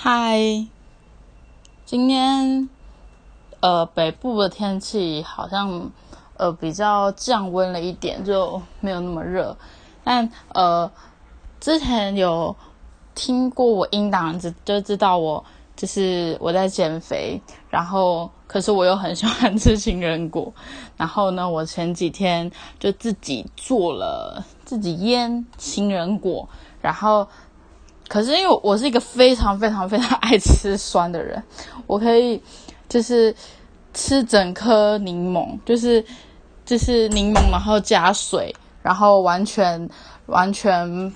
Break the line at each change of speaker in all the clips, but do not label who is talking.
嗨，今天呃北部的天气好像呃比较降温了一点，就没有那么热。但呃之前有听过我音档，就就知道我就是我在减肥，然后可是我又很喜欢吃情人果，然后呢，我前几天就自己做了自己腌情人果，然后。可是因为我是一个非常非常非常爱吃酸的人，我可以就是吃整颗柠檬，就是就是柠檬，然后加水，然后完全完全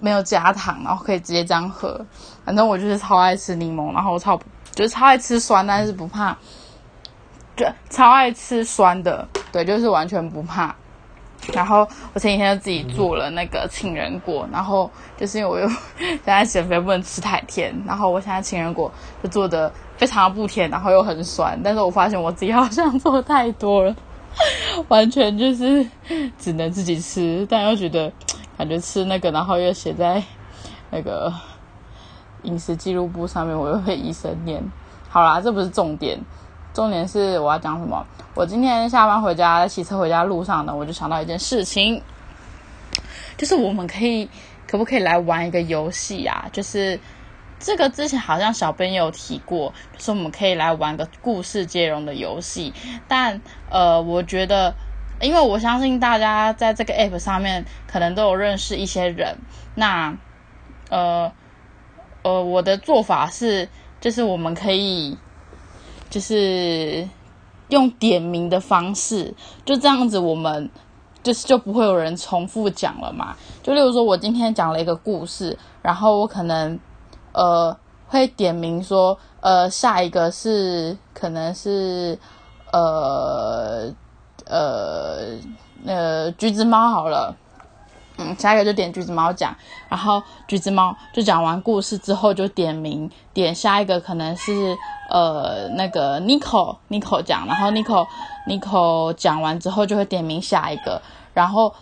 没有加糖，然后可以直接这样喝。反正我就是超爱吃柠檬，然后我超就是超爱吃酸，但是不怕，就超爱吃酸的，对，就是完全不怕。然后我前几天就自己做了那个杏仁果，然后就是因为我又现 在减肥不能吃太甜，然后我现在杏仁果就做的非常的不甜，然后又很酸，但是我发现我自己好像做太多了，完全就是只能自己吃，但又觉得感觉吃那个，然后又写在那个饮食记录簿上面，我又被医生念。好啦，这不是重点。重点是我要讲什么？我今天下班回家，在骑车回家路上呢，我就想到一件事情，就是我们可以可不可以来玩一个游戏啊？就是这个之前好像小编有提过，就是我们可以来玩个故事接龙的游戏。但呃，我觉得，因为我相信大家在这个 app 上面可能都有认识一些人，那呃呃，我的做法是，就是我们可以。就是用点名的方式，就这样子，我们就是就不会有人重复讲了嘛。就例如说，我今天讲了一个故事，然后我可能呃会点名说，呃下一个是可能是呃呃呃橘子猫好了。嗯，下一个就点橘子猫讲，然后橘子猫就讲完故事之后就点名点下一个，可能是呃那个 Nico Nico 讲，然后 Nico Nico 讲完之后就会点名下一个，然后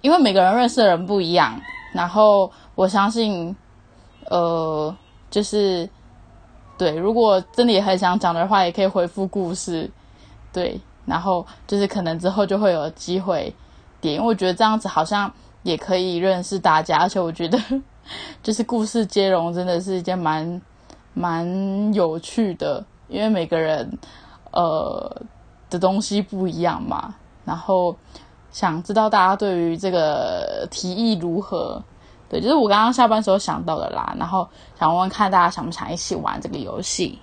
因为每个人认识的人不一样，然后我相信呃就是对，如果真的也很想讲的话，也可以回复故事，对，然后就是可能之后就会有机会点，因为我觉得这样子好像。也可以认识大家，而且我觉得 就是故事接龙真的是一件蛮蛮有趣的，因为每个人呃的东西不一样嘛。然后想知道大家对于这个提议如何？对，就是我刚刚下班时候想到的啦。然后想问问看大家想不想一起玩这个游戏。